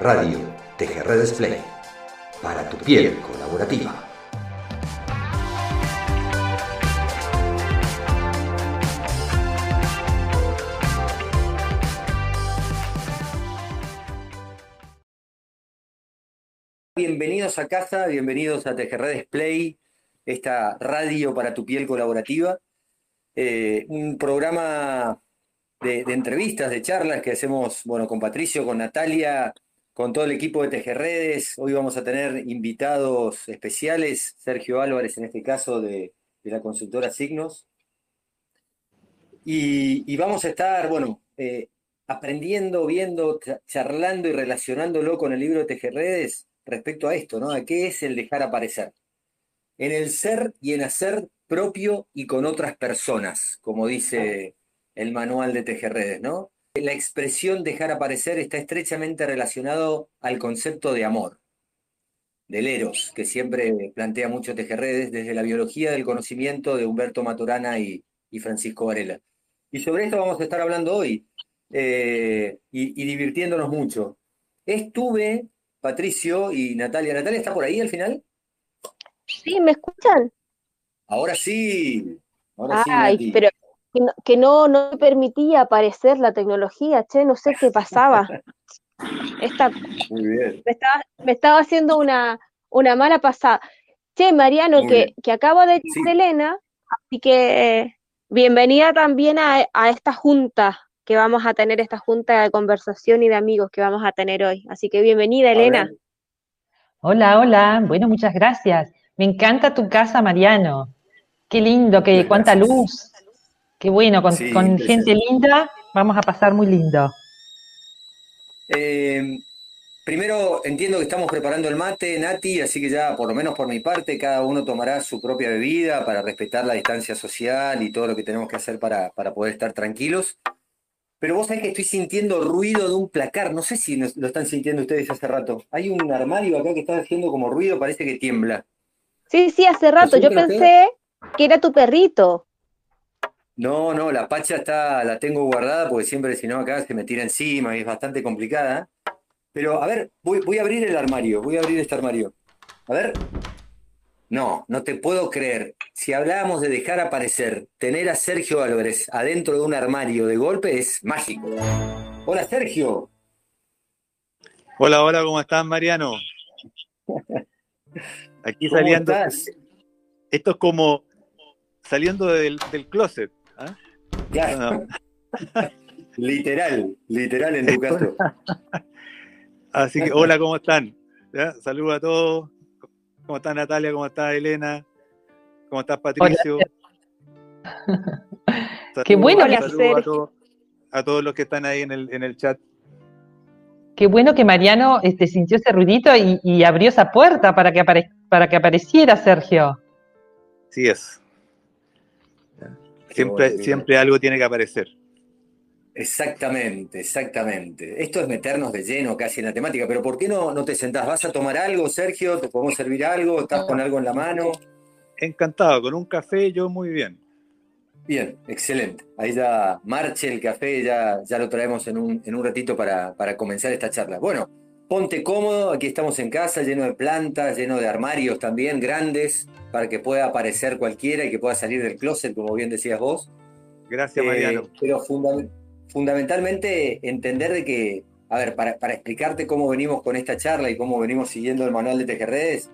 Radio TGR Display. Para tu piel colaborativa. Bienvenidos a casa, bienvenidos a TGR Display, esta radio para tu piel colaborativa. Eh, un programa de, entrevistas, de charlas que hacemos, bueno, con Patricio, con Natalia, con todo el equipo de Tejerredes. Hoy vamos a tener invitados especiales, Sergio Álvarez en este caso de, la consultora Signos. Y, vamos a estar, bueno, eh, aprendiendo, viendo, charlando y relacionándolo con el libro de Tejerredes respecto a esto, ¿no? A qué es el dejar aparecer. En el ser y en hacer propio y con otras personas, como dice el manual de Tejerredes, ¿no? La expresión dejar aparecer está estrechamente relacionado al concepto de amor, del eros, que siempre plantea mucho Tejerredes desde la biología del conocimiento de Humberto Maturana y, Francisco Varela. Y sobre esto vamos a estar hablando hoy eh, y, divirtiéndonos mucho. Estuve, Patricio y Natalia. ¿Natalia está por ahí al final? Sí, ¿me escuchan? Ahora sí. Ahora sí, pero que no, no, me permitía aparecer la tecnología, che, no sé qué pasaba. Esta, Muy bien. Me, estaba, haciendo una, una mala pasada. Che, Mariano, que, que, acabo de decir Elena, así que bienvenida también a, esta junta que vamos a tener, esta junta de conversación y de amigos que vamos a tener hoy. Así que bienvenida, Elena. Hola, hola. Bueno, muchas gracias. Me encanta tu casa, Mariano. Qué lindo, qué, cuánta luz. Qué bueno, con, gente linda vamos a pasar muy lindo. Eh, primero entiendo que estamos preparando el mate, Nati, así que ya por lo menos por mi parte cada uno tomará su propia bebida para respetar la distancia social y todo lo que tenemos que hacer para, para poder estar tranquilos. Pero vos sabés que estoy sintiendo ruido de un placar, no sé si lo están sintiendo ustedes hace rato. Hay un armario acá que está haciendo como ruido, parece que tiembla. Sí, sí, hace rato. Yo pensé que era tu perrito. No, no, la pacha está, la tengo guardada porque siempre si no acá se me tira encima y es bastante complicada. Pero a ver, voy, voy a abrir el armario, voy a abrir este armario. A ver. No, no te puedo creer. Si hablábamos de dejar aparecer, tener a Sergio Álvarez adentro de un armario de golpe es mágico. Hola Sergio. Hola, hola, ¿cómo estás, Mariano? Aquí saliendo. Estás? Esto es como saliendo del, del closet. ¿Ah? literal, literal en tu caso. Así que, hola, ¿cómo están? Saludos a todos. ¿Cómo está Natalia? ¿Cómo está Elena? ¿Cómo estás, Patricio? Qué bueno que a todos, los que están ahí en el, en el chat. Qué bueno que Mariano este, sintió ese ruidito y, abrió esa puerta para que, para que apareciera Sergio. Sí es. Siempre, siempre algo tiene que aparecer. Exactamente, exactamente. Esto es meternos de lleno casi en la temática, pero ¿por qué no, no te sentás? ¿Vas a tomar algo, Sergio? ¿Te podemos servir algo? ¿Estás con algo en la mano? Encantado, con un café yo muy bien. Bien, excelente. Ahí ya marche el café, ya, ya lo traemos en un, en un ratito para, para comenzar esta charla. Bueno, ponte cómodo, aquí estamos en casa, lleno de plantas, lleno de armarios también grandes para que pueda aparecer cualquiera y que pueda salir del closet, como bien decías vos. Gracias, Mariano. Eh, pero fundamentalmente entender de que, a ver, para, explicarte cómo venimos con esta charla y cómo venimos siguiendo el manual de Tejerredes,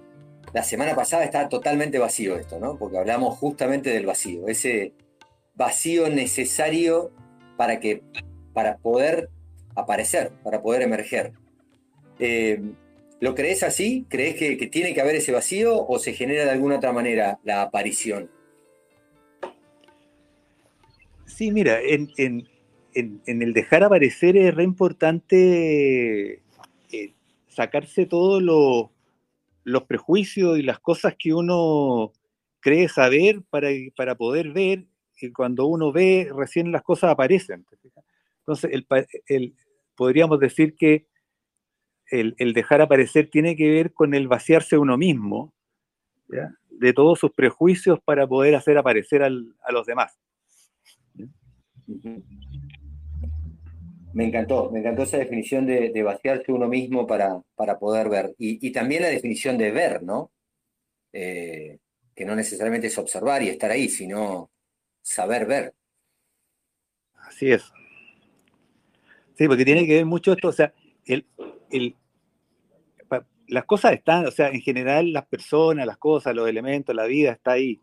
la semana pasada estaba totalmente vacío esto, ¿no? Porque hablamos justamente del vacío, ese vacío necesario para que para poder aparecer, para poder emerger. Eh, ¿Lo crees así? ¿Crees que, tiene que haber ese vacío o se genera de alguna otra manera la aparición? Sí, mira, en, el dejar aparecer es re importante eh, sacarse todos los prejuicios y las cosas que uno cree saber para, para poder ver y cuando uno ve recién las cosas aparecen. Entonces, podríamos decir que el, dejar aparecer tiene que ver con el vaciarse uno mismo de todos sus prejuicios para poder hacer aparecer a los demás. Me encantó, me encantó esa definición de, vaciarse uno mismo para, para poder ver. Y, también la definición de ver, ¿no? Eh, que no necesariamente es observar y estar ahí, sino saber ver. Así es. Sí, porque tiene que ver mucho esto, o sea, el, las cosas están, o sea, en general las personas, las cosas, los elementos, la vida está ahí.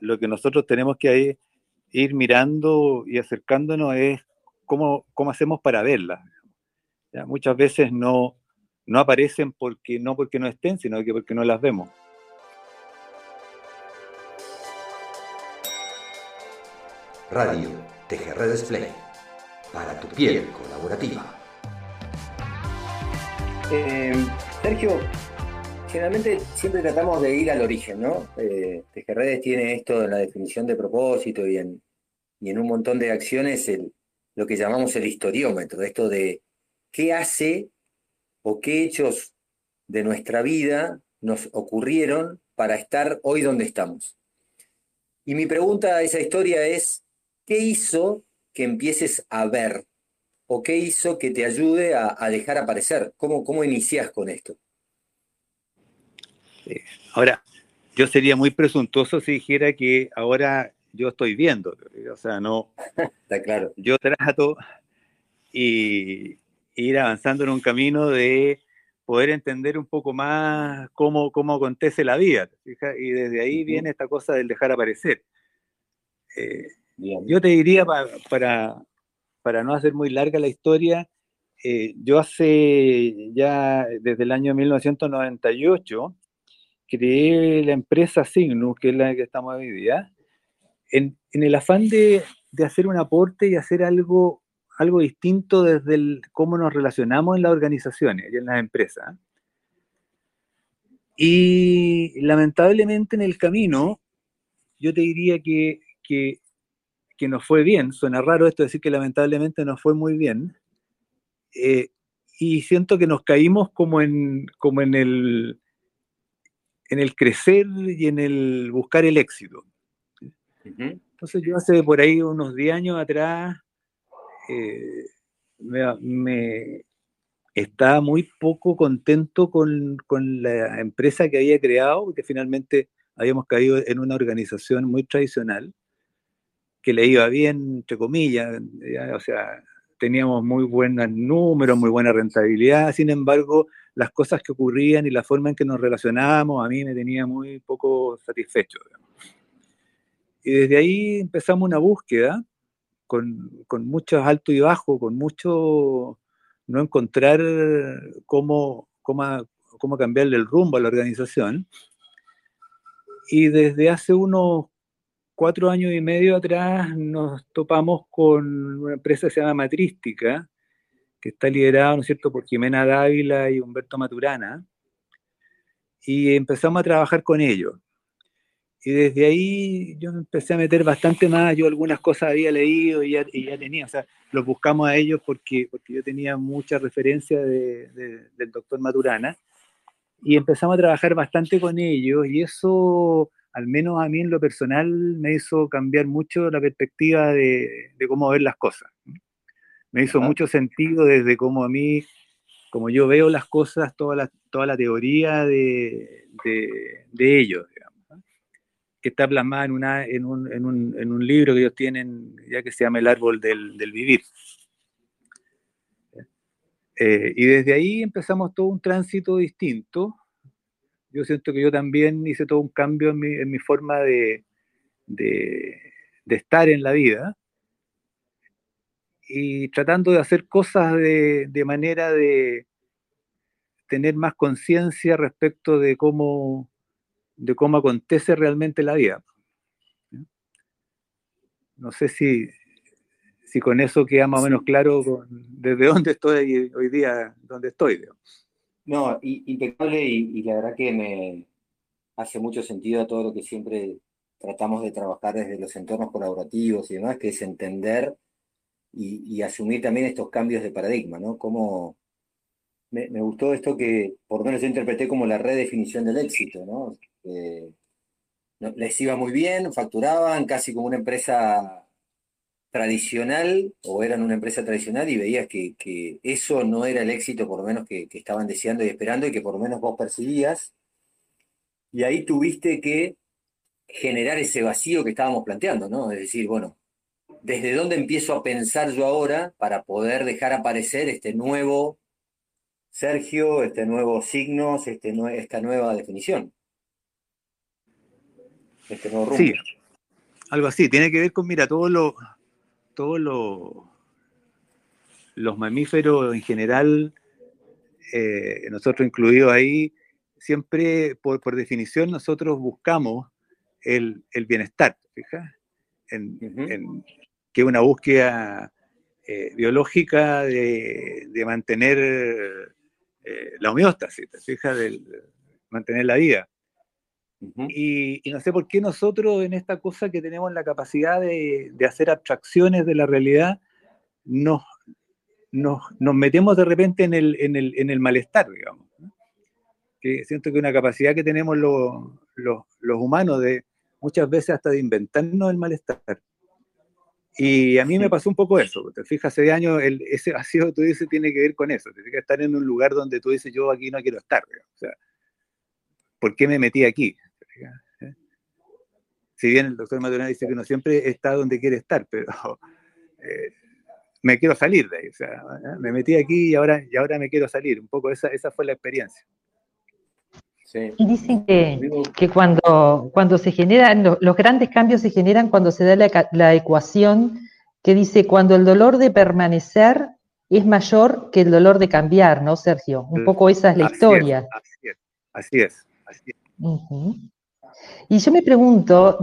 Lo que nosotros tenemos que ir mirando y acercándonos es cómo, cómo hacemos para verlas. Muchas veces no, no aparecen porque, no porque no estén, sino que porque no las vemos. Radio TGR Display para tu piel colaborativa. Eh, Sergio, generalmente siempre tratamos de ir al origen, ¿no? Eh, TGRedes tiene esto en la definición de propósito y en, y en un montón de acciones el, lo que llamamos el historiómetro, esto de qué hace o qué hechos de nuestra vida nos ocurrieron para estar hoy donde estamos. Y mi pregunta a esa historia es, ¿qué hizo que empieces a ver o qué hizo que te ayude a, dejar aparecer? ¿Cómo, ¿Cómo inicias con esto? Ahora, yo sería muy presuntuoso si dijera que ahora yo estoy viendo, o sea, no. Está claro. Yo trato y ir avanzando en un camino de poder entender un poco más cómo, cómo acontece la vida. Y desde ahí viene esta cosa del dejar aparecer. Eh, yo te diría, para, para no hacer muy larga la historia, eh, yo hace ya desde el año 1998 creé la empresa Signus, que es la que estamos hoy día, en, el afán de, hacer un aporte y hacer algo, algo distinto desde cómo nos relacionamos en las organizaciones y en las empresas. Y lamentablemente en el camino, yo te diría que, que que nos fue bien, suena raro esto decir que lamentablemente nos fue muy bien, eh, y siento que nos caímos como en, como en el en el crecer y en el buscar el éxito. Entonces yo hace por ahí unos 10 años atrás eh, me, estaba muy poco contento con, con, la empresa que había creado, porque finalmente habíamos caído en una organización muy tradicional que le iba bien, entre comillas, o sea, teníamos muy buenos números, muy buena rentabilidad, sin embargo, las cosas que ocurrían y la forma en que nos relacionábamos a mí me tenía muy poco satisfecho. Y desde ahí empezamos una búsqueda con, con muchos altos y bajos, con mucho no encontrar cómo, cómo, cómo cambiarle el rumbo a la organización. Y desde hace unos cuatro años y medio atrás nos topamos con una empresa que se llama Matrística, que está liderada, ¿no es cierto?, por Jimena Dávila y Humberto Maturana, y empezamos a trabajar con ellos. Y desde ahí yo me empecé a meter bastante más, yo algunas cosas había leído y ya, tenía, o sea, los buscamos a ellos porque, porque yo tenía mucha referencia del doctor Maturana, y empezamos a trabajar bastante con ellos, y eso al menos a mí en lo personal, me hizo cambiar mucho la perspectiva de, cómo ver las cosas. Me hizo mucho sentido desde cómo a mí, como yo veo las cosas, toda la, toda la teoría de, ellos, que está plasmada en, una, en, un, en, un, en, un, libro que ellos tienen, ya que se llama El Árbol del, Vivir. Eh, y desde ahí empezamos todo un tránsito distinto, yo siento que yo también hice todo un cambio en mi, en mi forma de, de, estar en la vida y tratando de hacer cosas de, de manera de tener más conciencia respecto de cómo, de cómo acontece realmente la vida. No sé si, si con eso queda más o menos claro desde dónde estoy hoy día, dónde estoy. No, impecable y, la verdad que me hace mucho sentido a todo lo que siempre tratamos de trabajar desde los entornos colaborativos y demás, que es entender y, asumir también estos cambios de paradigma, ¿no? Como me, gustó esto que por lo menos yo interpreté como la redefinición del éxito, ¿no? les iba muy bien, facturaban casi como una empresa tradicional o eran una empresa tradicional y veías que, eso no era el éxito por lo menos que, estaban deseando y esperando y que por lo menos vos percibías. Y ahí tuviste que generar ese vacío que estábamos planteando, ¿no? Es decir, bueno, ¿desde dónde empiezo a pensar yo ahora para poder dejar aparecer este nuevo Sergio, este nuevo signos, este, esta nueva definición? Este nuevo rumbo. Sí, algo así. Tiene que ver con, mira, todo lo, todos los mamíferos en general, eh, nosotros incluidos ahí, siempre por, definición nosotros buscamos el, bienestar, fija, en, que es una búsqueda eh, biológica de, mantener eh, la homeostasis, fija, de mantener la vida y, no sé por qué nosotros en esta cosa que tenemos la capacidad de, hacer abstracciones de la realidad, nos, nos, metemos de repente en el, en el, en el malestar, digamos. Que siento que una capacidad que tenemos los, los, humanos de muchas veces hasta de inventarnos el malestar. Y a mí me pasó un poco eso. Te fijas, hace años el, ese vacío que tú dices tiene que ver con eso. Tienes que estar en un lugar donde tú dices, yo aquí no quiero estar. O sea, ¿por qué me metí aquí? ¿Eh? Si bien el doctor Maturana dice que uno siempre está donde quiere estar, pero eh, me quiero salir de ahí. O sea, ¿eh? me metí aquí y ahora, y ahora me quiero salir. Un poco esa, esa fue la experiencia. Y dicen que, cuando, cuando se generan, los, grandes cambios se generan cuando se da la, ecuación que dice cuando el dolor de permanecer es mayor que el dolor de cambiar, ¿no, Sergio? Un poco esa es la historia. así es, así es. Así es. Y yo me pregunto,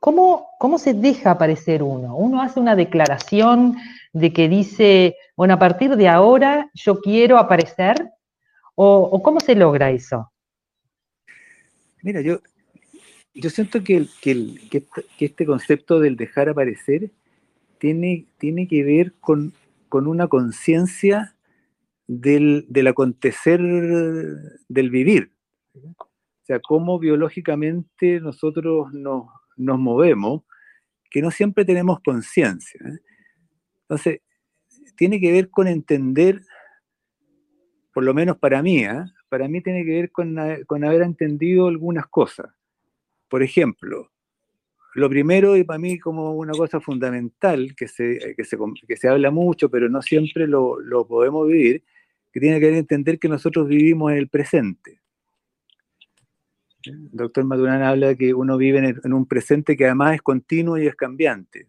¿cómo, ¿cómo se deja aparecer uno? Uno hace una declaración de que dice, bueno, a partir de ahora yo quiero aparecer, o, cómo se logra eso? Mira, yo, yo siento que, que, este concepto del dejar aparecer tiene, tiene que ver con, con una conciencia del, del, acontecer del vivir sea, cómo biológicamente nosotros nos, movemos, que no siempre tenemos conciencia. ¿eh? Entonces, tiene que ver con entender, por lo menos para mí, ¿eh? para mí tiene que ver con, haber entendido algunas cosas. Por ejemplo, lo primero y para mí como una cosa fundamental, que se, que se, habla mucho, pero no siempre lo, lo podemos vivir, que tiene que entender que nosotros vivimos en el presente. El doctor Maturana habla de que uno vive en, un presente que además es continuo y es cambiante.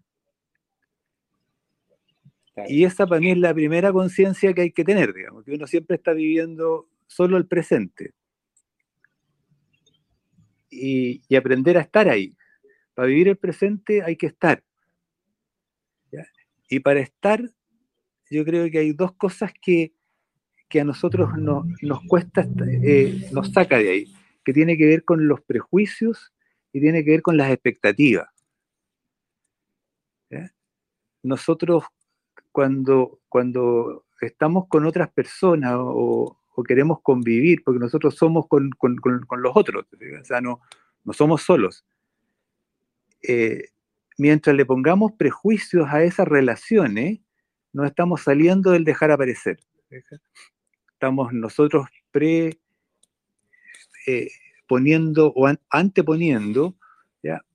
Y esa para mí es la primera conciencia que hay que tener, digamos, que uno siempre está viviendo solo el presente. Y, aprender a estar ahí. Para vivir el presente hay que estar. Y para estar, yo creo que hay dos cosas que, a nosotros nos cuesta, eh, nos saca de ahí que tiene que ver con los prejuicios y tiene que ver con las expectativas. Nosotros cuando, cuando estamos con otras personas o, queremos convivir, porque nosotros somos con, los otros, o sea, no, no somos solos. Eh, mientras le pongamos prejuicios a esas relaciones, no estamos saliendo del dejar aparecer. Estamos nosotros pre eh, poniendo o anteponiendo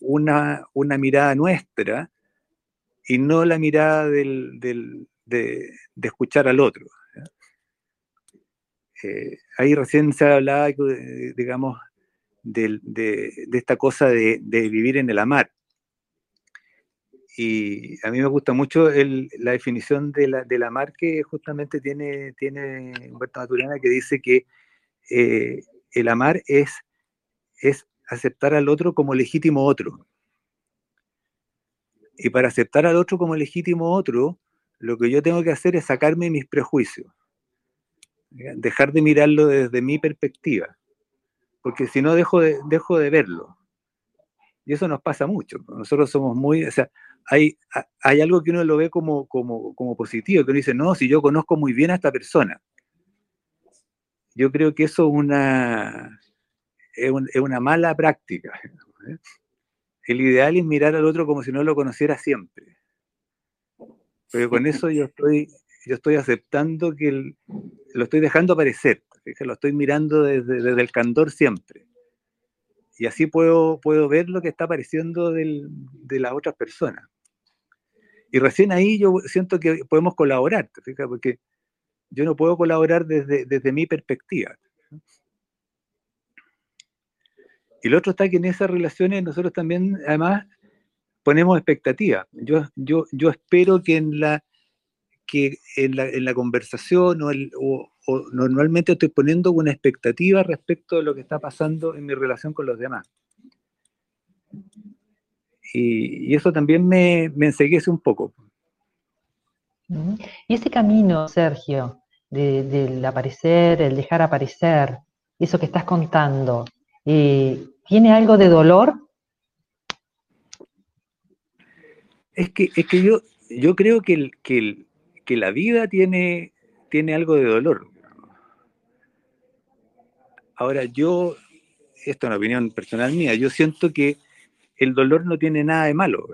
Una, una, mirada nuestra y no la mirada de, escuchar al otro. Eh, ahí recién se hablaba, digamos, de, esta cosa de, vivir en el amar. Y a mí me gusta mucho la definición la, del amar que justamente tiene, tiene Humberto Maturana, que dice que eh, el amar es, es aceptar al otro como legítimo otro. Y para aceptar al otro como legítimo otro, lo que yo tengo que hacer es sacarme mis prejuicios, dejar de mirarlo desde mi perspectiva, porque si no dejo de, dejo de verlo. Y eso nos pasa mucho. Nosotros somos muy, o sea, hay, hay algo que uno lo ve como, como, como positivo, que uno dice, no, si yo conozco muy bien a esta persona, yo creo que eso es una, es, una mala práctica. ¿eh? El ideal es mirar al otro como si no lo conociera siempre. pero con eso yo estoy, yo estoy aceptando que lo estoy dejando aparecer, lo estoy mirando desde, desde, el candor siempre. Y así puedo, puedo ver lo que está apareciendo del, de las otras personas. Y recién ahí yo siento que podemos colaborar, porque yo no puedo colaborar desde, desde mi perspectiva. Y lo otro está que en esas relaciones nosotros también, además, ponemos expectativas. Yo, yo, yo espero que en la, que en la, en la conversación o, el, o, normalmente estoy poniendo una expectativa respecto de lo que está pasando en mi relación con los demás. Y, eso también me, me enseguece un poco. Y ese camino, Sergio, del aparecer, el dejar aparecer, eso que estás contando, eh, ¿tiene algo de dolor? Es que, es que yo, yo creo que, el, que, la vida tiene, tiene algo de dolor. Ahora, yo, esto es una opinión personal mía, yo siento que el dolor no tiene nada de malo.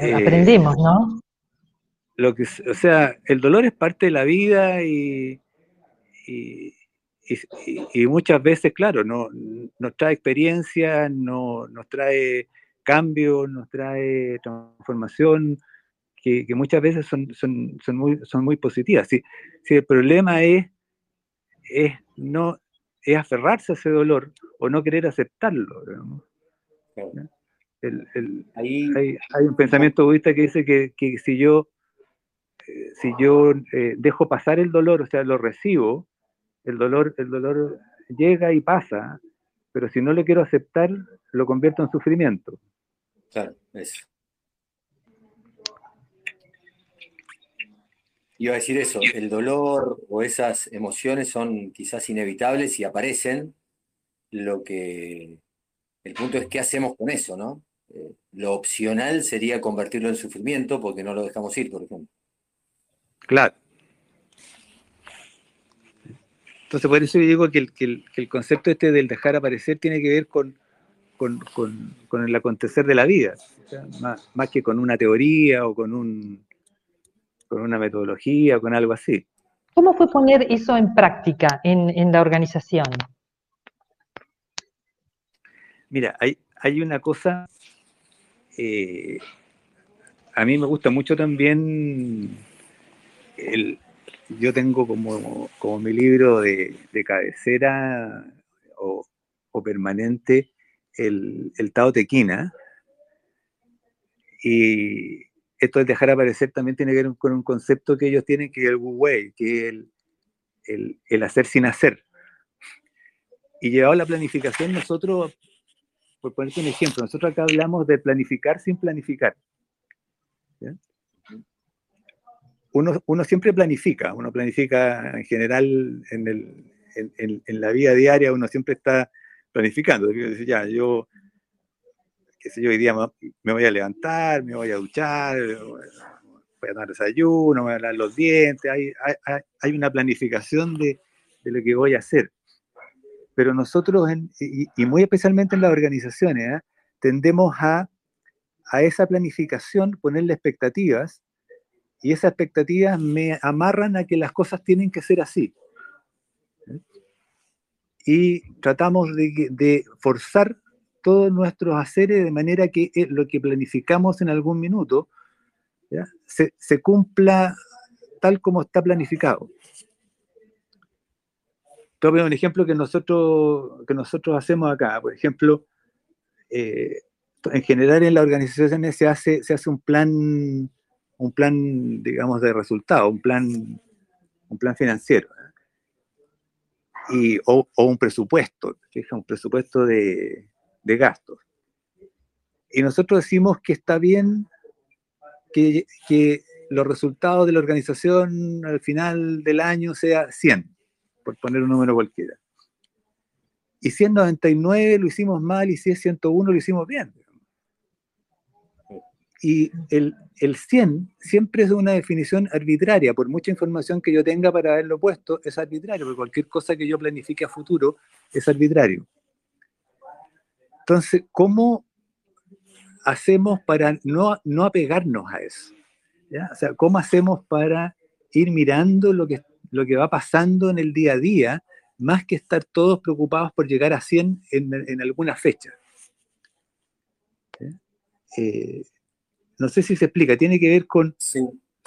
Aprendimos, ¿no? Lo que, o sea, el dolor es parte de la vida y, y, muchas veces, claro, no, nos trae experiencia, no, nos trae cambio, nos trae transformación, que, muchas veces son, son, son, muy, son muy positivas. Si, si el problema es, es, no, es aferrarse a ese dolor o no querer aceptarlo. Hay, un pensamiento budista que dice que, que si yo, eh, si yo eh, dejo pasar el dolor, o sea, lo recibo, el dolor, el dolor llega y pasa, pero si no lo quiero aceptar, lo convierto en sufrimiento. Claro, eso. Iba a decir eso, el dolor o esas emociones son quizás inevitables y aparecen. Lo que. El punto es qué hacemos con eso, ¿no? Eh, lo opcional sería convertirlo en sufrimiento porque no lo dejamos ir, por ejemplo. Claro. Entonces, por eso yo digo que el, concepto este del dejar aparecer tiene que ver con, con, el acontecer de la vida, más, que con una teoría o con, un, con una metodología o con algo así. ¿Cómo fue poner eso en práctica en, la organización? Mira, hay, hay una cosa, eh, a mí me gusta mucho también el, yo tengo como, como mi libro de, cabecera o, permanente el, el Tao Te Y esto de dejar aparecer también tiene que ver con un concepto que ellos tienen, que es el Wu Wei, que es el, el, hacer sin hacer. Y llevado a la planificación, nosotros, por ponerte un ejemplo, nosotros acá hablamos de planificar sin planificar uno, siempre planifica, uno planifica en general en, el, en, la vida diaria, uno siempre está planificando. Ya, yo, qué sé yo, hoy día me voy a levantar, me voy a duchar, voy a tomar desayuno, me voy a lavar los dientes, hay, hay, una planificación de, lo que voy a hacer. Pero nosotros, y, muy especialmente en las organizaciones, ¿eh? tendemos a, a esa planificación ponerle expectativas y esas expectativas me amarran a que las cosas tienen que ser así. Y tratamos de, forzar todos nuestros haceres de manera que eh, lo que planificamos en algún minuto Se, cumpla tal como está planificado. Te un ejemplo que nosotros, que nosotros hacemos acá. Por ejemplo, eh, en general en las organizaciones se hace, se hace un plan un plan, digamos, de resultado, un plan, un plan financiero. Y, o, un presupuesto, un presupuesto de, de, gastos. Y nosotros decimos que está bien que, que, los resultados de la organización al final del año sea 100, por poner un número cualquiera. Y si es 99 lo hicimos mal y si es 101 lo hicimos bien. Y el, el 100 siempre es una definición arbitraria, por mucha información que yo tenga para haberlo puesto, es arbitrario, porque cualquier cosa que yo planifique a futuro es arbitrario. Entonces, ¿cómo hacemos para no, no apegarnos a eso? O sea, ¿cómo hacemos para ir mirando lo que, lo que va pasando en el día a día, más que estar todos preocupados por llegar a 100 en, alguna fecha? Eh, no sé si se explica, tiene que ver con...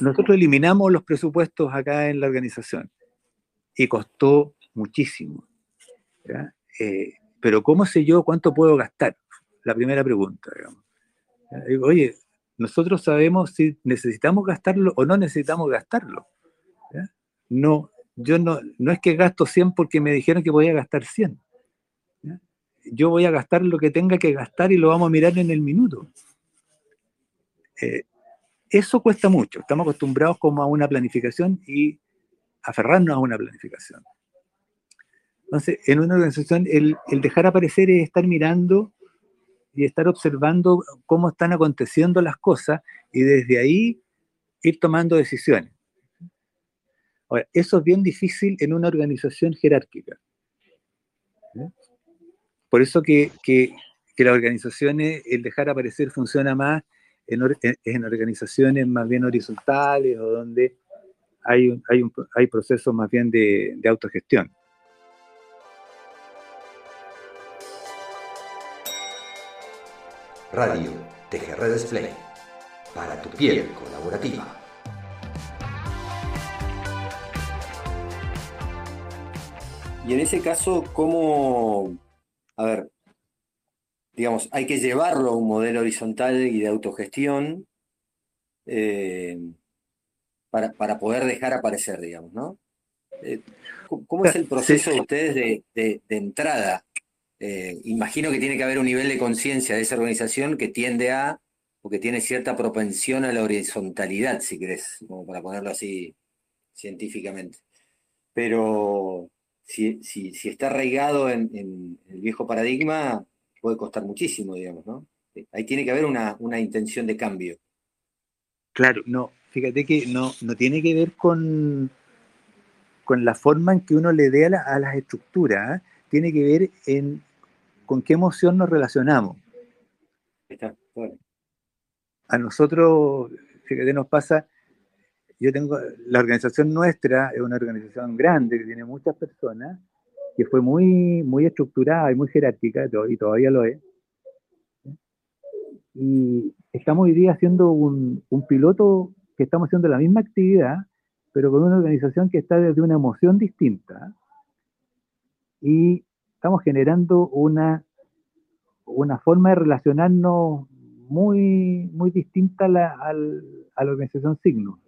Nosotros eliminamos los presupuestos acá en la organización y costó muchísimo. Eh, pero ¿cómo sé yo cuánto puedo gastar? La primera pregunta, digamos. Oye, nosotros sabemos si necesitamos gastarlo o no necesitamos gastarlo. No, yo no, no es que gasto 100 porque me dijeron que voy a gastar 100. Yo voy a gastar lo que tenga que gastar y lo vamos a mirar en el minuto. Eh, eso cuesta mucho. Estamos acostumbrados como a una planificación y aferrarnos a una planificación. Entonces, en una organización, el, el dejar aparecer es estar mirando y estar observando cómo están aconteciendo las cosas y desde ahí ir tomando decisiones. Ahora, eso es bien difícil en una organización jerárquica. Por eso que, que, que, las organizaciones, el dejar aparecer funciona más en, organizaciones más bien horizontales o donde hay, hay, hay procesos más bien de, de autogestión. Radio TGR Display. Para tu piel colaborativa. Y en ese caso, ¿cómo, a ver, digamos, hay que llevarlo a un modelo horizontal y de autogestión eh, para, poder dejar aparecer, digamos, ¿no? Eh, ¿Cómo es el proceso de ustedes de, de entrada eh, imagino que tiene que haber un nivel de conciencia de esa organización que tiende a, o que tiene cierta propensión a la horizontalidad, si querés, como para ponerlo así científicamente. Pero si, está arraigado en, el viejo paradigma, puede costar muchísimo, digamos, ¿no? Ahí tiene que haber una, intención de cambio. Claro, no, fíjate que no, no tiene que ver con, con la forma en que uno le dé a, las estructuras, ¿eh? tiene que ver en con qué emoción nos relacionamos. A nosotros, fíjate, nos pasa, yo tengo, la organización nuestra es una organización grande que tiene muchas personas, que fue muy, muy estructurada y muy jerárquica, y todavía lo es. Y estamos hoy día haciendo un, un piloto que estamos haciendo la misma actividad, pero con una organización que está desde una emoción distinta. Y estamos generando una, una forma de relacionarnos muy, muy distinta a la, a la organización Signo.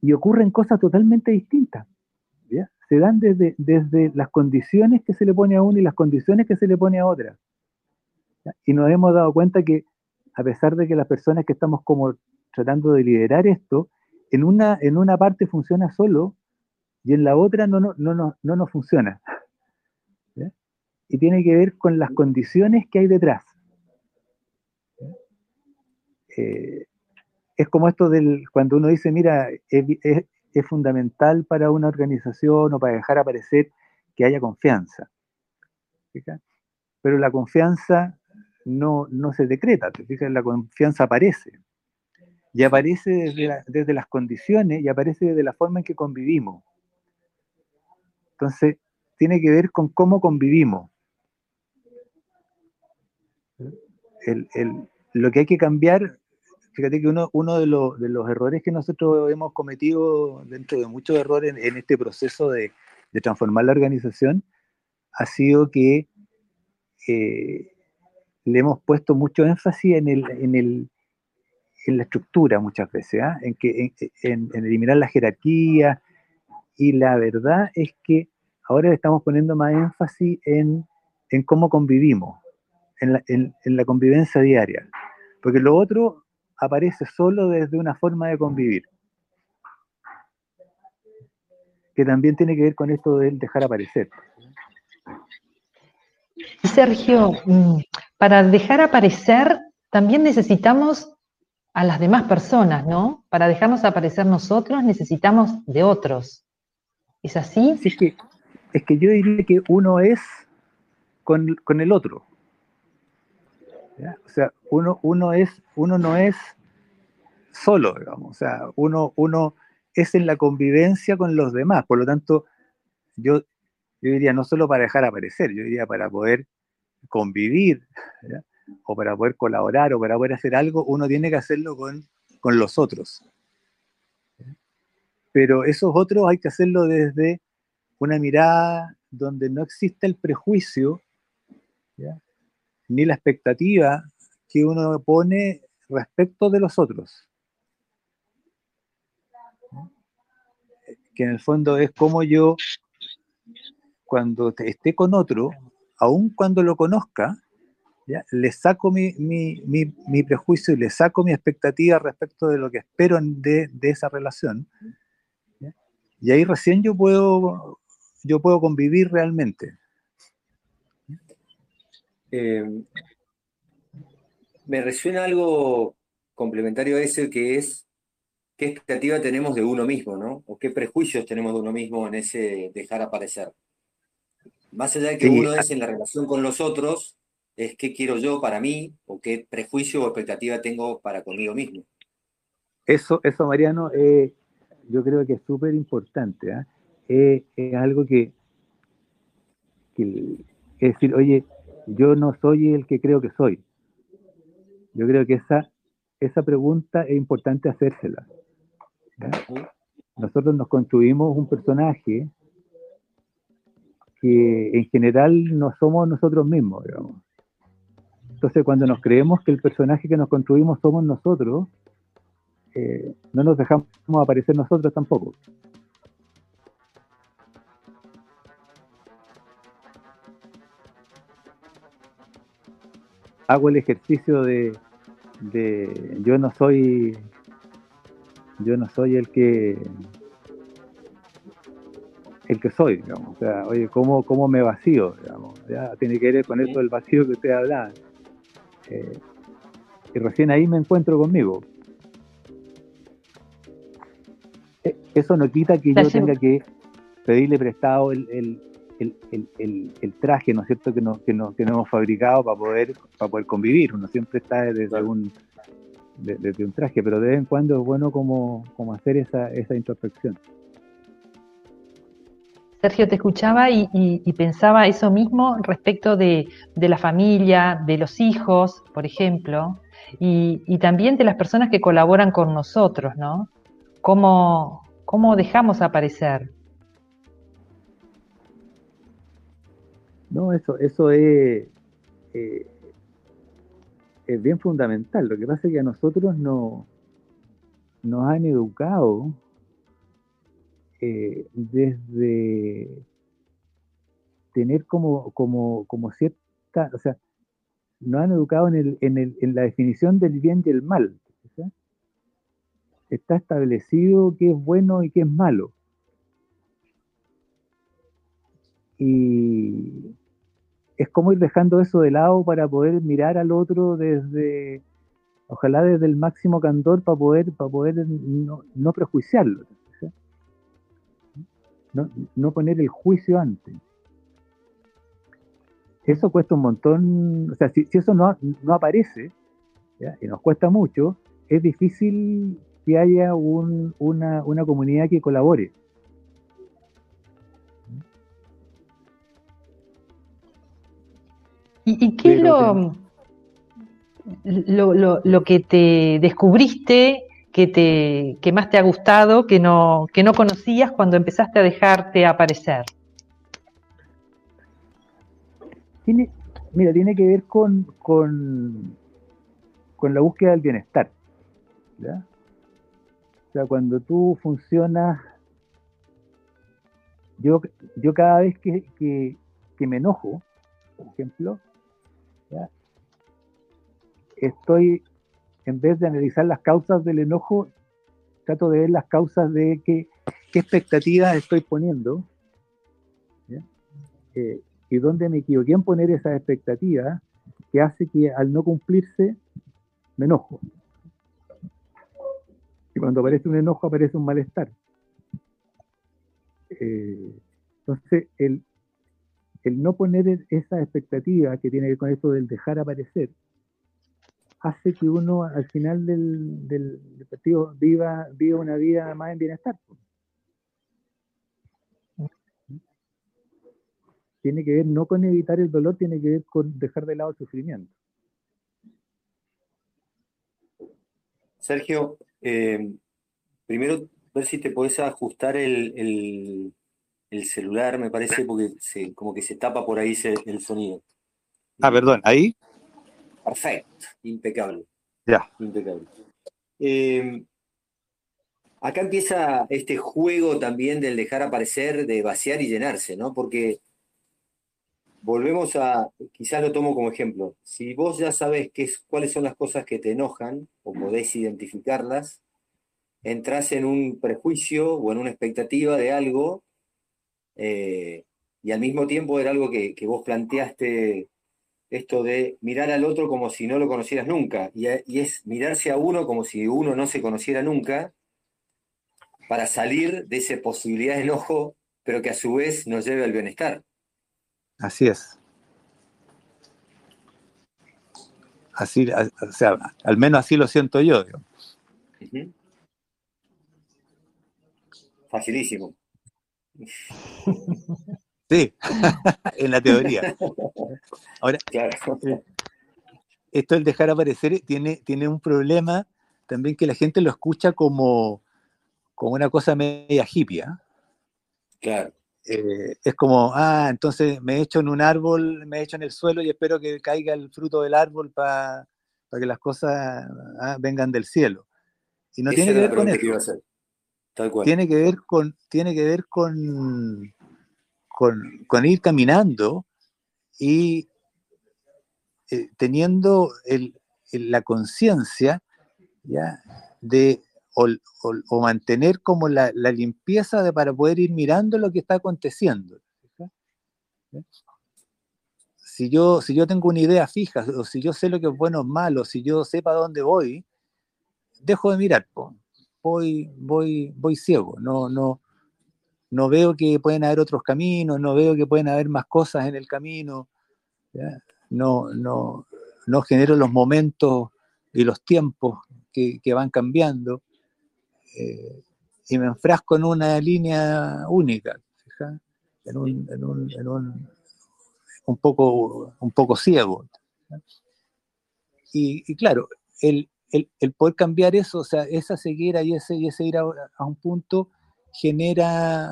Y ocurren cosas totalmente distintas. Se dan desde, desde las condiciones que se le pone a uno y las condiciones que se le pone a otra. Y nos hemos dado cuenta que, a pesar de que las personas que estamos como tratando de liderar esto, en una, en una parte funciona solo y en la otra no, no, no, no, no nos funciona y tiene que ver con las condiciones que hay detrás. Eh, es como esto del, cuando uno dice, mira, es, fundamental para una organización o para dejar aparecer que haya confianza. Pero la confianza no, no se decreta, la confianza aparece. Y aparece desde, desde las condiciones y aparece desde la forma en que convivimos. Entonces, tiene que ver con cómo convivimos lo que hay que cambiar, fíjate que uno, uno de, de, los errores que nosotros hemos cometido dentro de muchos errores en, este proceso de, transformar la organización ha sido que eh, le hemos puesto mucho énfasis en, el, en, el, en la estructura muchas veces, ¿ah? en, que, en, eliminar la jerarquía, y la verdad es que ahora le estamos poniendo más énfasis en, en cómo convivimos, en la, convivencia diaria, porque lo otro aparece solo desde una forma de convivir, que también tiene que ver con esto del dejar aparecer. Sergio, mm, para dejar aparecer también necesitamos a las demás personas, ¿no? Para dejarnos aparecer nosotros necesitamos de otros. ¿Es así? Sí, es que, es que yo diría que uno es con, con el otro. O sea, uno, uno, es, uno no es solo, digamos, o sea, uno, uno es en la convivencia con los demás, por lo tanto, yo, yo diría no solo para dejar aparecer, yo diría para poder convivir, o para poder colaborar, o para poder hacer algo, uno tiene que hacerlo con, con los otros. Pero esos otros hay que hacerlo desde una mirada donde no existe el prejuicio, ni la expectativa que uno pone respecto de los otros. Que en el fondo es como yo, cuando esté con otro, aun cuando lo conozca, le saco mi, prejuicio y le saco mi expectativa respecto de lo que espero de, esa relación. Y ahí recién yo puedo, yo puedo convivir realmente. Eh, me resuena algo complementario a ese que es qué expectativa tenemos de uno mismo, ¿no? O qué prejuicios tenemos de uno mismo en ese dejar aparecer. Más allá de que uno es en la relación con los otros, es qué quiero yo para mí o qué prejuicio o expectativa tengo para conmigo mismo. Eso, eso Mariano, eh, yo creo que es súper importante. ¿ah? Eh, es algo que, es decir, oye, yo no soy el que creo que soy. Yo creo que esa, esa pregunta es importante hacérsela. Nosotros nos construimos un personaje que en general no somos nosotros mismos, Entonces, cuando nos creemos que el personaje que nos construimos somos nosotros, eh, no nos dejamos aparecer nosotros tampoco. Hago el ejercicio de, de yo no soy yo no soy el que el que soy, digamos. O sea, oye, ¿cómo, cómo me vacío? Digamos? Ya tiene que ver con eso del vacío que usted hablaba. Eh, y recién ahí me encuentro conmigo. Eh, eso no quita que yo tenga que pedirle prestado el, el, traje, ¿no es cierto?, que, no, que, no, que no hemos fabricado para poder, para poder convivir. Uno siempre está desde algún desde un traje, pero de vez en cuando es bueno como, como hacer esa, esa introspección. Sergio, te escuchaba y, pensaba eso mismo respecto de, la familia, de los hijos, por ejemplo, y, también de las personas que colaboran con nosotros, ¿no? ¿Cómo, dejamos aparecer? No, eso, eso es, eh, es bien fundamental. Lo que pasa es que a nosotros no, nos han educado eh, desde tener como, como, como cierta, o sea, nos han educado en, el, en, el, en la definición del bien y el mal. Está establecido qué es bueno y qué es malo. Y es como ir dejando eso de lado para poder mirar al otro desde, ojalá desde el máximo candor para poder, para poder no, no prejuiciarlo no, poner el juicio antes. Eso cuesta un montón, o sea, si, eso no, aparece, y nos cuesta mucho, es difícil que haya una, comunidad que colabore. ¿Y, qué es lo, lo, lo, que te descubriste que, te, que más te ha gustado, que no, que no conocías cuando empezaste a dejarte aparecer? Tiene, mira, tiene que ver con, con, con la búsqueda del bienestar. O sea, cuando tú funcionas, yo, yo cada vez que, que, me enojo, por ejemplo, estoy en vez de analizar las causas del enojo, trato de ver las causas de qué, expectativas estoy poniendo eh, y dónde me equivoqué en poner esas expectativas que hace que al no cumplirse me enojo. Y cuando aparece un enojo aparece un malestar. Eh, entonces, el, el no poner esa expectativa que tiene que ver con esto del dejar aparecer, hace que uno al final del, del, partido viva, viva una vida más en bienestar. Tiene que ver no con evitar el dolor, tiene que ver con dejar de lado el sufrimiento. Sergio, eh, primero ver si te podés ajustar el, celular, me parece, porque se, como que se tapa por ahí el sonido. Ah, perdón, ¿ahí? Perfecto, impecable. Ya. Impecable. Eh, acá empieza este juego también del dejar aparecer, de vaciar y llenarse, ¿no? Porque volvemos a, quizás lo tomo como ejemplo, si vos ya sabés qué es, cuáles son las cosas que te enojan o podés identificarlas, entras en un prejuicio o en una expectativa de algo eh, y al mismo tiempo era algo que, que vos planteaste esto de mirar al otro como si no lo conocieras nunca, y, es mirarse a uno como si uno no se conociera nunca, para salir de esa posibilidad de enojo, pero que a su vez nos lleve al bienestar. Así es. Así, o sea, al menos así lo siento yo. Facilísimo. Sí, en la teoría. Ahora, esto el dejar aparecer tiene, tiene un problema también que la gente lo escucha como, como una cosa media hippie. ¿ah? Claro. Eh, es como, ah, entonces me echo en un árbol, me echo en el suelo y espero que caiga el fruto del árbol para que las cosas ah, vengan del cielo. Y no tiene que ver con eso. Tiene que ver con, tiene que ver con, con, ir caminando y eh, teniendo la conciencia de o, mantener como la, limpieza de, para poder ir mirando lo que está aconteciendo. Si yo, si yo tengo una idea fija, o si yo sé lo que es bueno o malo, si yo sepa dónde voy, dejo de mirar, voy, voy, voy ciego, no, no, no veo que pueden haber otros caminos, no veo que pueden haber más cosas en el camino, No, no, no genero los momentos y los tiempos que, van cambiando eh, y me enfrasco en una línea única, en, un, en, un, en un, un, poco, un poco ciego. Y, claro, el, el, poder cambiar eso, o sea, esa ceguera y ese, ir a, un punto genera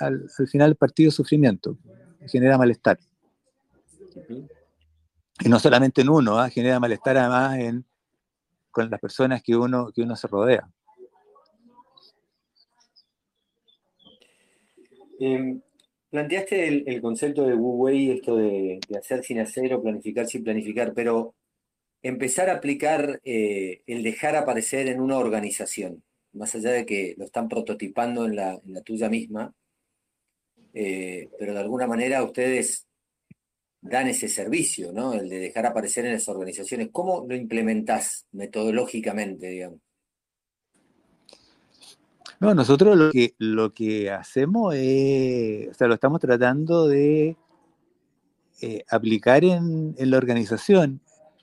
al, final el partido sufrimiento, genera malestar. Y no solamente en uno, ¿ah? genera malestar además en, con las personas que uno, que uno se rodea. Em, planteaste el, concepto de Wu Wei, esto de, hacer sin hacer o planificar sin planificar, pero empezar a aplicar eh, el dejar aparecer en una organización más allá de que lo están prototipando en la, tuya misma, eh, pero de alguna manera ustedes dan ese servicio, ¿no? El de dejar aparecer en las organizaciones. ¿Cómo lo implementás metodológicamente, digamos? No, nosotros lo que, lo que hacemos es, o sea, lo estamos tratando de eh, aplicar en, la organización.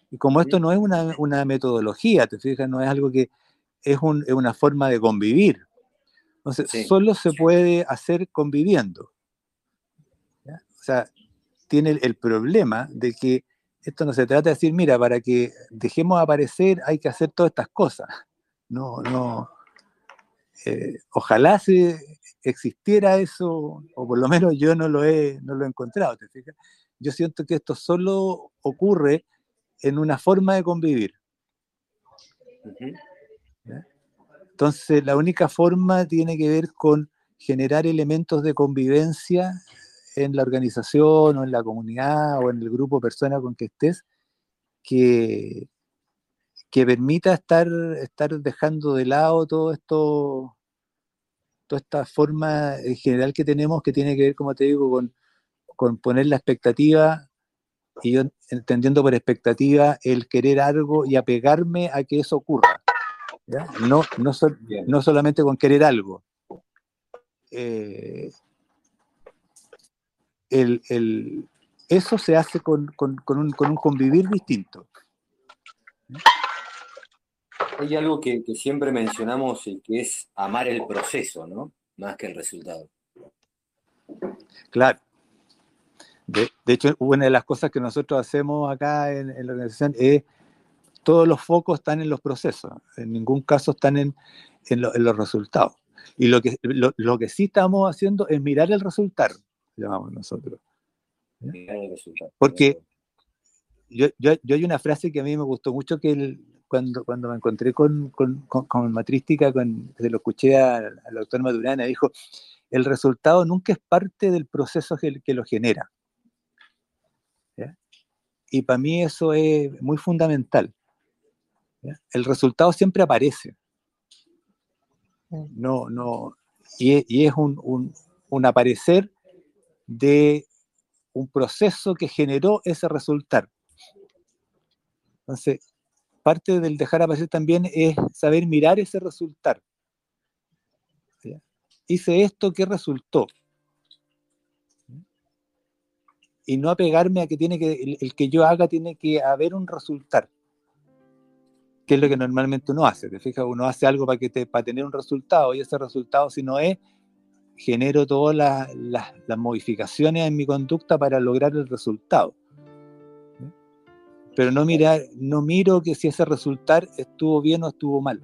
Y como esto no es una, una metodología, te fijas, no es algo que, es, una forma de convivir. Entonces, solo se puede hacer conviviendo. O sea, tiene el, problema de que esto no se trata de decir, mira, para que dejemos aparecer hay que hacer todas estas cosas. No, no. Eh, ojalá se existiera eso, o por lo menos yo no lo he, no lo he encontrado. Yo siento que esto solo ocurre en una forma de convivir. Entonces, la única forma tiene que ver con generar elementos de convivencia en la organización o en la comunidad o en el grupo de personas con que estés que, que permita estar, estar dejando de lado todo esto, toda esta forma general que tenemos que tiene que ver, como te digo, con, con poner la expectativa y yo entendiendo por expectativa el querer algo y apegarme a que eso ocurra. No, no, no, solamente con querer algo. Eh, el, eso se hace con, con, un, con, un, convivir distinto. Hay algo que, siempre mencionamos, y que es amar el proceso, ¿no? Más que el resultado. Claro. De, hecho, una de las cosas que nosotros hacemos acá en, la organización es todos los focos están en los procesos, en ningún caso están en, los resultados. Y lo que, lo, que sí estamos haciendo es mirar el resultado, llamamos nosotros. Porque yo, yo, hay una frase que a mí me gustó mucho que cuando, cuando me encontré con, con, con, matrística, con, se lo escuché al, doctor Madurana, dijo, el resultado nunca es parte del proceso que, que lo genera. Y para mí eso es muy fundamental. El resultado siempre aparece. No, no, y, es un, un aparecer de un proceso que generó ese resultado. Entonces, parte del dejar aparecer también es saber mirar ese resultado. Hice esto, ¿qué resultó? Y no apegarme a que tiene que, el, que yo haga tiene que haber un resultado. Que es lo que normalmente uno hace. Te fijas, uno hace algo para, que te, para tener un resultado y ese resultado, si no es, genero todas las, modificaciones en mi conducta para lograr el resultado. Pero no, mirar, no miro que si ese resultado estuvo bien o estuvo mal.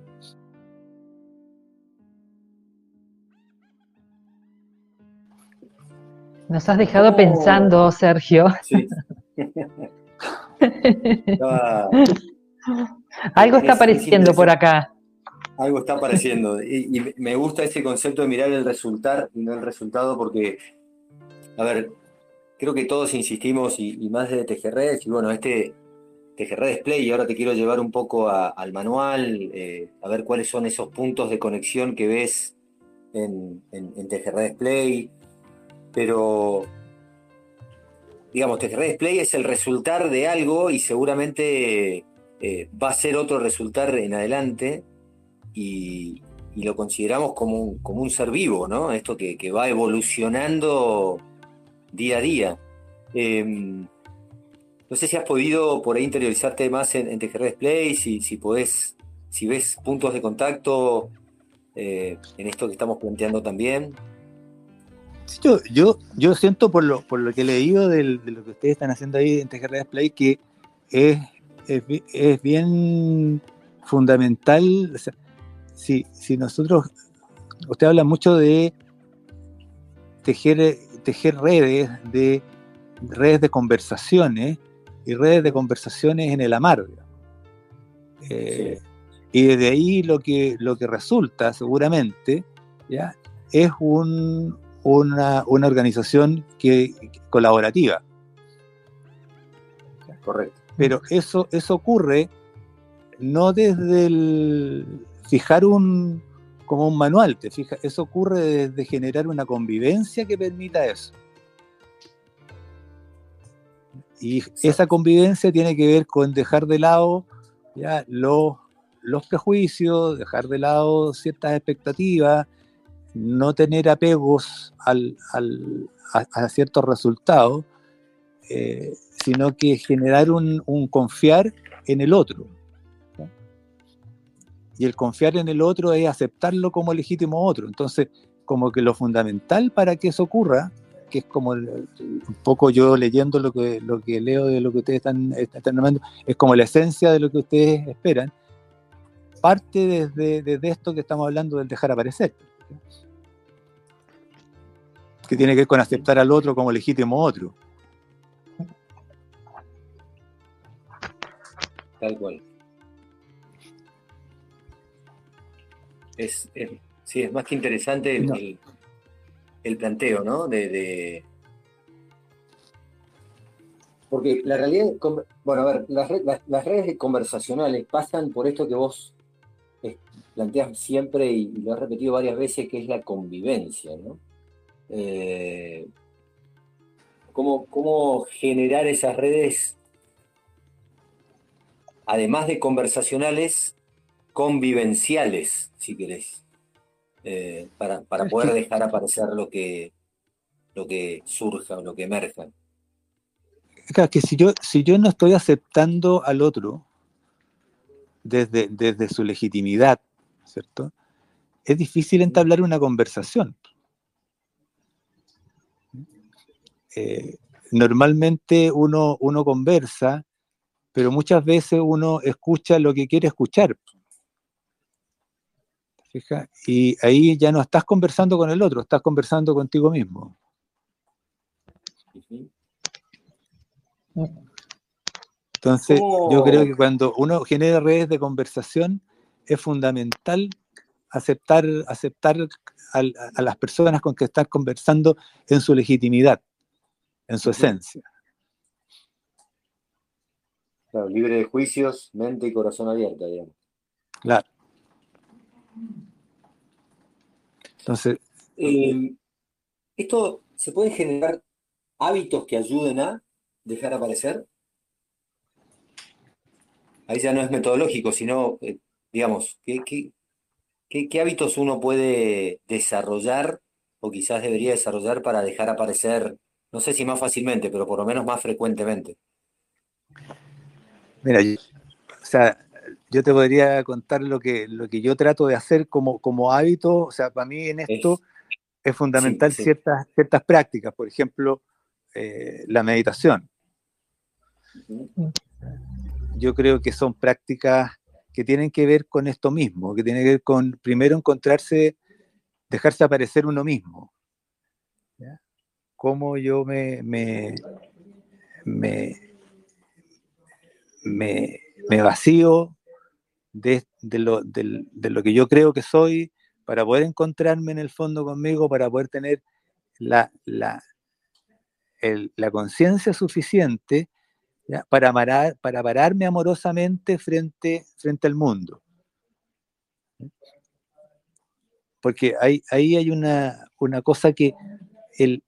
Nos has dejado oh. pensando, Sergio. Algo está apareciendo por acá. Algo está apareciendo. Y, me gusta ese concepto de mirar el resultado y no el resultado porque, a ver, creo que todos insistimos y, más de TGREDs, y bueno, este TGR Display, y ahora te quiero llevar un poco al manual, eh, a ver cuáles son esos puntos de conexión que ves en, en, Display, pero digamos, TGR Display es el resultado de algo y seguramente eh, va a ser otro resultado en adelante y, lo consideramos como un, como un ser vivo, ¿no? Esto que, va evolucionando día a día. Em, no sé si has podido por ahí interiorizarte más en, en TGR Display, si, si podés, si ves puntos de contacto eh, en esto que estamos planteando también. Yo, yo, siento por lo, por lo que he leído de lo que ustedes están haciendo ahí en TGR Display que es, es, bien fundamental si, nosotros, usted habla mucho de tejer, tejer redes, de redes de conversaciones y redes de conversaciones en el amar. Eh, y desde ahí lo que, lo que resulta seguramente ¿ya? es un, una, organización que, colaborativa. Correcto. Pero eso, eso ocurre no desde el, fijar un, como un manual, te fijas, eso ocurre desde generar una convivencia que permita eso. Y esa convivencia tiene que ver con dejar de lado ya los, los prejuicios, dejar de lado ciertas expectativas, no tener apegos al, al, a, ciertos resultados, eh, sino que generar un, un confiar en el otro. Y el confiar en el otro es aceptarlo como legítimo otro. Entonces, como que lo fundamental para que eso ocurra, que es como un poco yo leyendo lo que, lo que leo de lo que ustedes están, están es como la esencia de lo que ustedes esperan, parte desde, desde esto que estamos hablando del dejar aparecer. Que tiene que ver con aceptar al otro como legítimo otro. Tal cual. es, sí, es más que interesante el, planteo, ¿no? De, Porque la realidad, bueno, a ver, las, redes conversacionales pasan por esto que vos eh, planteas siempre y, lo has repetido varias veces, que es la convivencia, ¿no? Eh, ¿cómo, ¿Cómo generar esas redes, además de conversacionales, convivenciales, si querés, eh, para, poder dejar aparecer lo que, lo que surja o lo que emerja. Claro, que si yo, si yo no estoy aceptando al otro, desde, desde su legitimidad, ¿cierto? Es difícil entablar una conversación. Eh, normalmente uno, uno conversa, pero muchas veces uno escucha lo que quiere escuchar. ¿Fija? Y ahí ya no estás conversando con el otro, estás conversando contigo mismo. Entonces, yo creo que cuando uno genera redes de conversación, es fundamental aceptar, aceptar a, las personas con que estás conversando en su legitimidad, en su esencia. Claro, libre de juicios, mente y corazón abierta, digamos. Claro. Entonces. Eh, ¿Esto se puede generar hábitos que ayuden a dejar aparecer? Ahí ya no es metodológico, sino, eh, digamos, ¿qué, qué, hábitos uno puede desarrollar o quizás debería desarrollar para dejar aparecer, no sé si más fácilmente, pero por lo menos más frecuentemente? Mira, o sea, yo te podría contar lo que, lo que yo trato de hacer como, como hábito, o sea, para mí en esto es, fundamental Ciertas, ciertas prácticas, por ejemplo, eh, la meditación. Yo creo que son prácticas que tienen que ver con esto mismo, que tienen que ver con primero encontrarse, dejarse aparecer uno mismo. Cómo yo me, me, me, vacío de, lo, de, lo, que yo creo que soy para poder encontrarme en el fondo conmigo, para poder tener la, la, la conciencia suficiente para, para pararme amorosamente frente, frente al mundo. Porque ahí, ahí hay una, una cosa que el,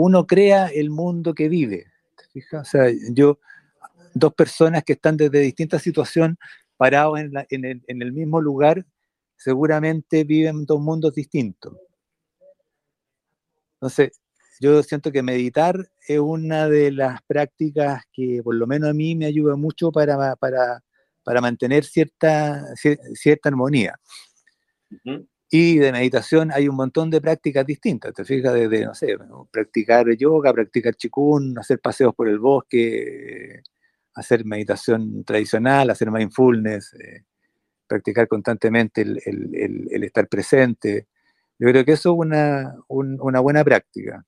uno crea el mundo que vive. O sea, yo, dos personas que están desde distintas situaciones parados en, en el mismo lugar, seguramente viven dos mundos distintos. Entonces, yo siento que meditar es una de las prácticas que por lo menos a mí me ayuda mucho para, para, para mantener cierta, cierta armonía. Y de meditación hay un montón de prácticas distintas, te fijas, desde, no sé, practicar yoga, practicar chikun, hacer paseos por el bosque, hacer meditación tradicional, hacer mindfulness, eh, practicar constantemente el, el, el, estar presente. Yo creo que eso es una, una buena práctica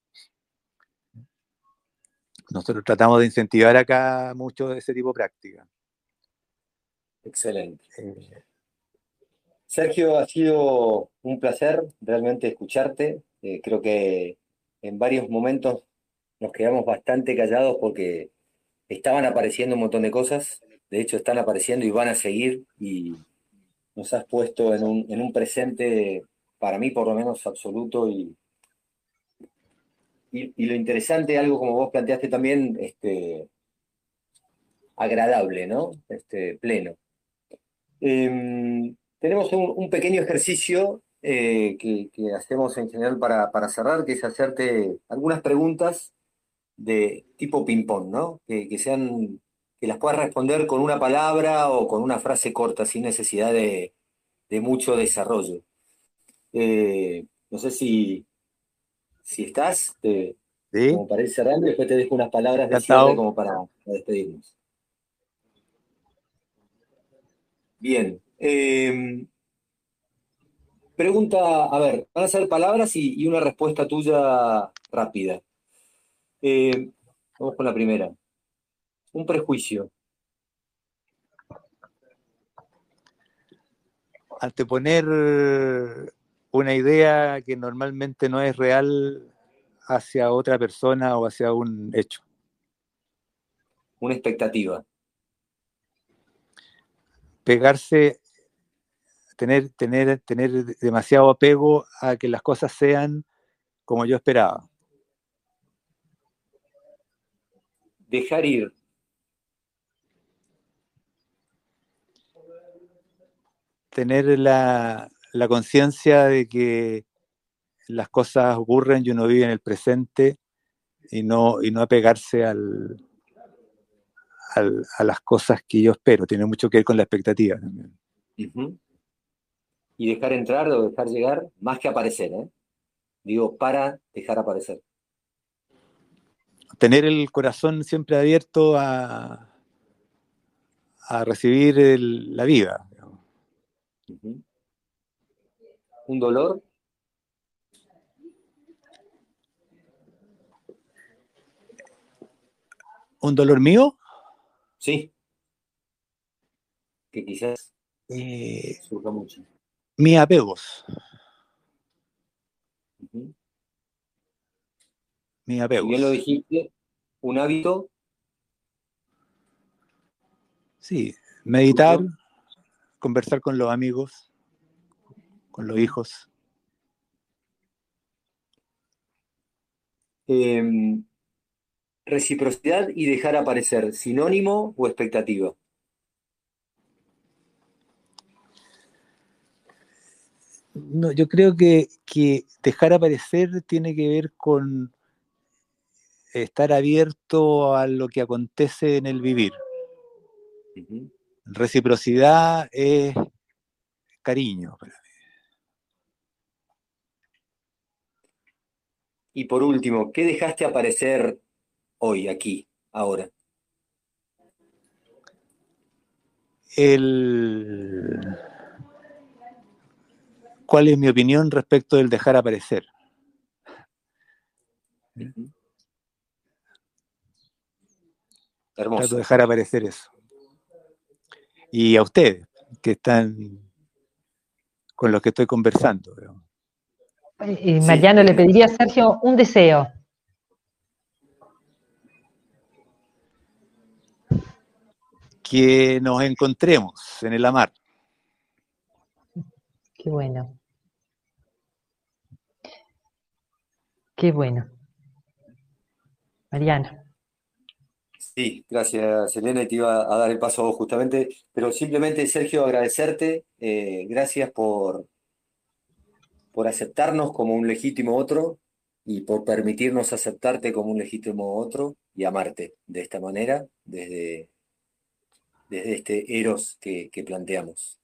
nosotros tratamos de incentivar acá mucho ese tipo de práctica. Excelente. Eh, Sergio, ha sido un placer realmente escucharte. Eh, creo que en varios momentos nos quedamos bastante callados porque estaban apareciendo un montón de cosas. De hecho, están apareciendo y van a seguir. Y nos has puesto en un, en un presente, para mí por lo menos, absoluto y, y, lo interesante, algo como vos planteaste también, este, agradable, ¿no? Este, pleno. Em, tenemos un, pequeño ejercicio eh, que, hacemos en general para, cerrar, que es hacerte algunas preguntas de tipo ping-pong, ¿no? Que, sean, que las puedas responder con una palabra o con una frase corta, sin necesidad de, mucho desarrollo. Eh, no sé si, si estás, como para ir cerrando, y después te dejo unas palabras de cierre como para, despedirnos. Bien. Em, pregunta, a ver, van a ser palabras y, una respuesta tuya rápida. Em, vamos con la primera. Un prejuicio. Anteponer una idea que normalmente no es real hacia otra persona o hacia un hecho. Una expectativa. Pegarse, tener, tener, tener demasiado apego a que las cosas sean como yo esperaba. Dejar ir. Tener la, la conciencia de que las cosas ocurren y uno vive en el presente y no, y no apegarse al, a, las cosas que yo espero. Tiene mucho que ver con la expectativa también. Y dejar entrar o dejar llegar, más que aparecer, ¿eh? Digo, para dejar aparecer. Tener el corazón siempre abierto a, a recibir la vida. ¿Un dolor? ¿Un dolor mío? Sí. Que quizás eh, surja mucho. Mis apegos. Mis apegos. Bien lo dijiste, un hábito. Sí, meditar, conversar con los amigos, con los hijos. Eh, Reciprocidad y dejar aparecer, sinónimo o expectativa. No, yo creo que, dejar aparecer tiene que ver con estar abierto a lo que acontece en el vivir. Reciprocidad es cariño para mí. Y por último, ¿qué dejaste aparecer hoy, aquí, ahora? El... ¿Cuál es mi opinión respecto del dejar aparecer? Hermoso. Trato de dejar aparecer eso. Y a ustedes, que están con los que estoy conversando. Y Mariano, le pediría a Sergio un deseo. que nos encontremos en el amar. Qué bueno. Qué bueno. Mariana. Sí, gracias Elena, y te iba a dar el paso a vos justamente, pero simplemente Sergio agradecerte, eh, gracias por, por aceptarnos como un legítimo otro y por permitirnos aceptarte como un legítimo otro y amarte de esta manera, desde, desde este Eros que, planteamos.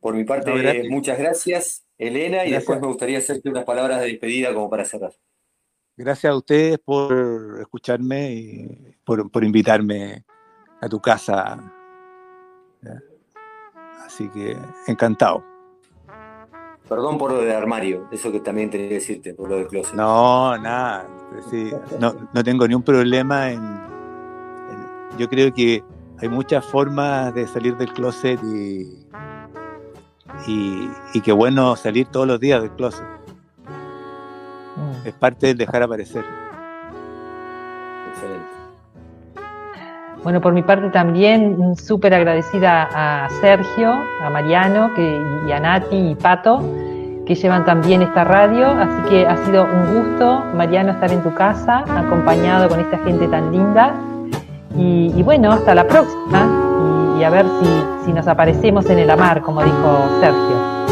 Por mi parte, muchas gracias, Elena, y después me gustaría hacerte unas palabras de despedida como para cerrar. Gracias a ustedes por escucharme y por, invitarme a tu casa. Así que encantado. Perdón por lo del armario, eso que también tenía que decirte, por lo del closet. No, nada. no, tengo ni un problema en, Yo creo que hay muchas formas de salir del closet y, y, qué bueno salir todos los días del closet. Mm. Es parte del dejar aparecer. Excelente. Bueno, por mi parte también súper agradecida a Sergio, a Mariano que, y a Nati y Pato, que llevan también esta radio. Así que ha sido un gusto, Mariano, estar en tu casa, acompañado con esta gente tan linda. Y, bueno, hasta la próxima y, a ver si, si nos aparecemos en el amar, como dijo Sergio.